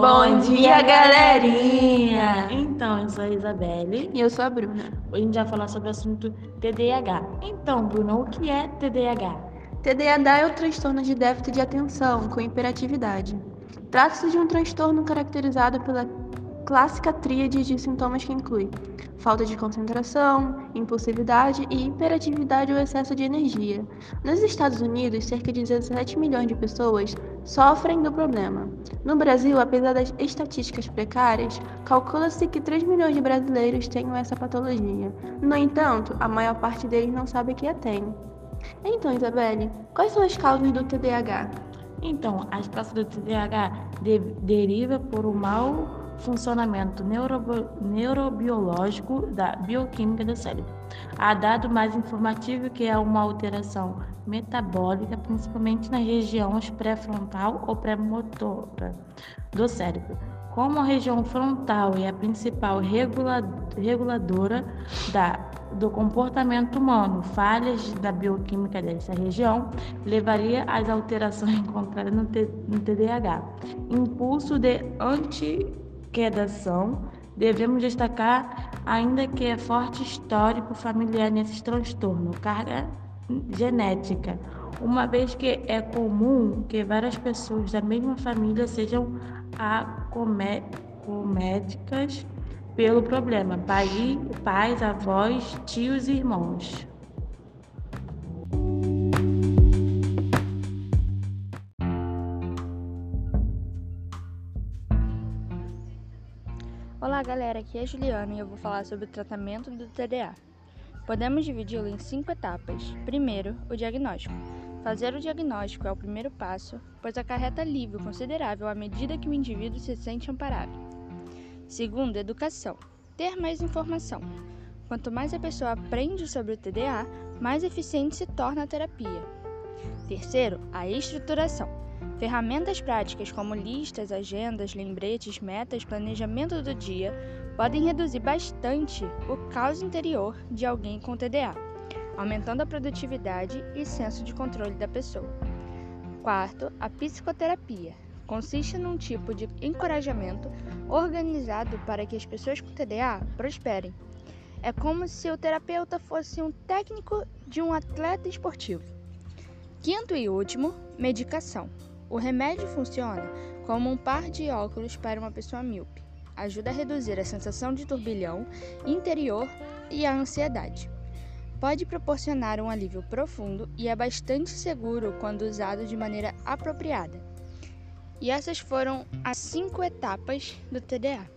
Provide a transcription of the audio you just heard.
Bom dia, galerinha! Então, eu sou a Isabelle E eu sou a Bruna. Hoje a gente vai falar sobre o assunto TDAH. Então, Bruno, o que é TDAH? TDAH é o transtorno de déficit de atenção com hiperatividade. Trata-se de um transtorno caracterizado pela clássica tríade de sintomas que inclui falta de concentração, impulsividade e hiperatividade ou excesso de energia. Nos Estados Unidos, cerca de 17 milhões de pessoas sofrem do problema. No Brasil, apesar das estatísticas precárias, calcula-se que 3 milhões de brasileiros tenham essa patologia. No entanto, a maior parte deles não sabe que a tem. Então, Isabelle, quais são as causas do TDAH? Então, as causas do TDAH de deriva por um mau funcionamento neurobi neurobiológico da bioquímica do cérebro. Há dado mais informativo que é uma alteração metabólica, principalmente nas regiões pré-frontal ou pré-motora do cérebro. Como a região frontal é a principal regula reguladora da, do comportamento humano, falhas da bioquímica dessa região levaria às alterações encontradas no, no TDAH. Impulso de anti quedação, devemos destacar ainda que é forte histórico familiar nesse transtorno, carga genética, uma vez que é comum que várias pessoas da mesma família sejam acométicas pelo problema, pai, pais, avós, tios e irmãos. Galera, aqui é a Juliana e eu vou falar sobre o tratamento do TDA. Podemos dividi-lo em cinco etapas. Primeiro, o diagnóstico. Fazer o diagnóstico é o primeiro passo, pois acarreta alívio considerável à medida que o indivíduo se sente amparado. Segundo, educação. Ter mais informação. Quanto mais a pessoa aprende sobre o TDA, mais eficiente se torna a terapia. Terceiro, a estruturação Ferramentas práticas como listas, agendas, lembretes, metas, planejamento do dia podem reduzir bastante o caos interior de alguém com TDA, aumentando a produtividade e senso de controle da pessoa. Quarto, a psicoterapia. Consiste num tipo de encorajamento organizado para que as pessoas com TDA prosperem. É como se o terapeuta fosse um técnico de um atleta esportivo. Quinto e último, medicação. O remédio funciona como um par de óculos para uma pessoa míope. Ajuda a reduzir a sensação de turbilhão interior e a ansiedade. Pode proporcionar um alívio profundo e é bastante seguro quando usado de maneira apropriada. E essas foram as cinco etapas do TDA.